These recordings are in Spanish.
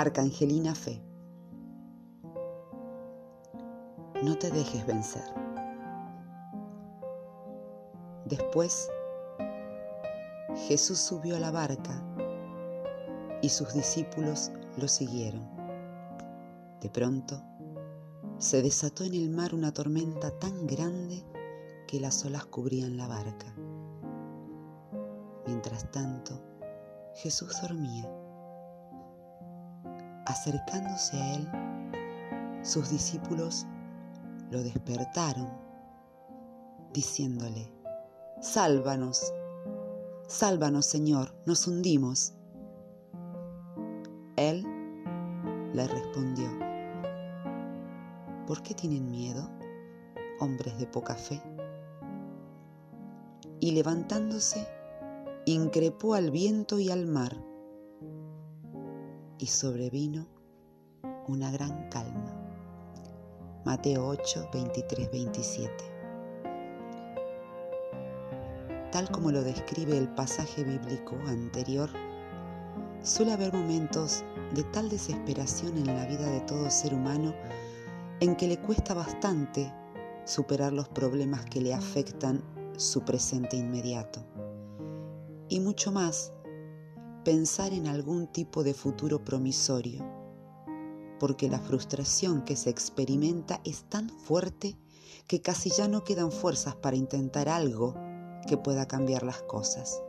Arcangelina Fe. No te dejes vencer. Después, Jesús subió a la barca y sus discípulos lo siguieron. De pronto, se desató en el mar una tormenta tan grande que las olas cubrían la barca. Mientras tanto, Jesús dormía. Acercándose a él, sus discípulos lo despertaron, diciéndole, Sálvanos, sálvanos Señor, nos hundimos. Él le respondió, ¿por qué tienen miedo, hombres de poca fe? Y levantándose, increpó al viento y al mar, y sobrevino una gran calma. Mateo 8, 23, 27. Tal como lo describe el pasaje bíblico anterior, suele haber momentos de tal desesperación en la vida de todo ser humano en que le cuesta bastante superar los problemas que le afectan su presente inmediato y mucho más pensar en algún tipo de futuro promisorio, porque la frustración que se experimenta es tan fuerte que casi ya no quedan fuerzas para intentar algo que pueda cambiar las cosas.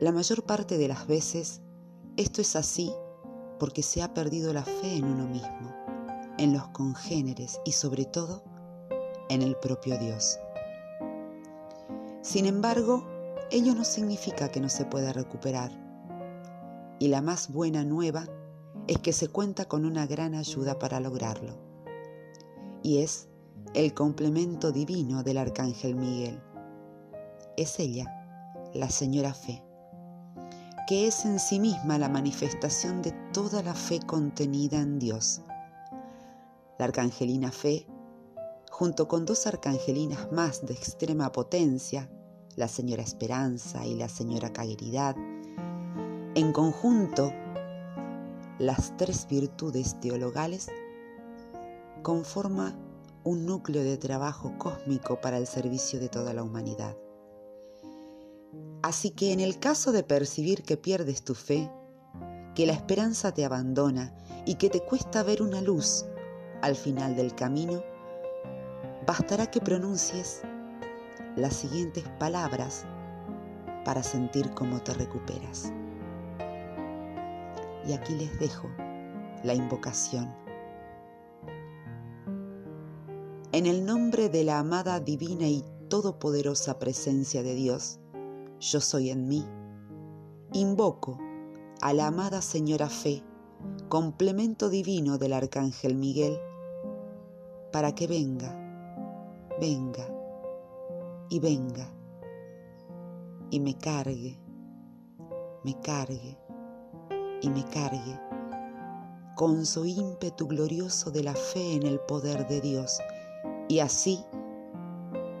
La mayor parte de las veces esto es así porque se ha perdido la fe en uno mismo, en los congéneres y sobre todo en el propio Dios. Sin embargo, ello no significa que no se pueda recuperar. Y la más buena nueva es que se cuenta con una gran ayuda para lograrlo. Y es el complemento divino del Arcángel Miguel. Es ella, la Señora Fe, que es en sí misma la manifestación de toda la fe contenida en Dios. La Arcangelina Fe, junto con dos arcangelinas más de extrema potencia, la señora Esperanza y la señora Cagueridad. En conjunto, las tres virtudes teologales conforma un núcleo de trabajo cósmico para el servicio de toda la humanidad. Así que en el caso de percibir que pierdes tu fe, que la esperanza te abandona y que te cuesta ver una luz al final del camino, bastará que pronuncies las siguientes palabras para sentir cómo te recuperas. Y aquí les dejo la invocación. En el nombre de la amada divina y todopoderosa presencia de Dios, yo soy en mí, invoco a la amada Señora Fe, complemento divino del Arcángel Miguel, para que venga, venga y venga y me cargue, me cargue y me cargue con su ímpetu glorioso de la fe en el poder de Dios y así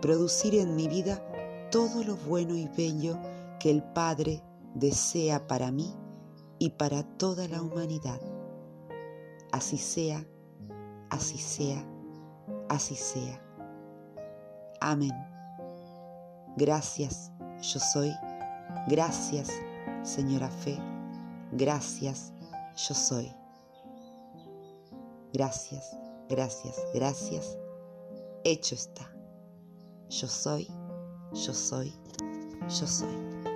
producir en mi vida todo lo bueno y bello que el Padre desea para mí y para toda la humanidad. Así sea, así sea, así sea. Amén. Gracias, yo soy. Gracias, Señora Fe. Gracias, yo soy. Gracias, gracias, gracias. Hecho está. Yo soy, yo soy, yo soy.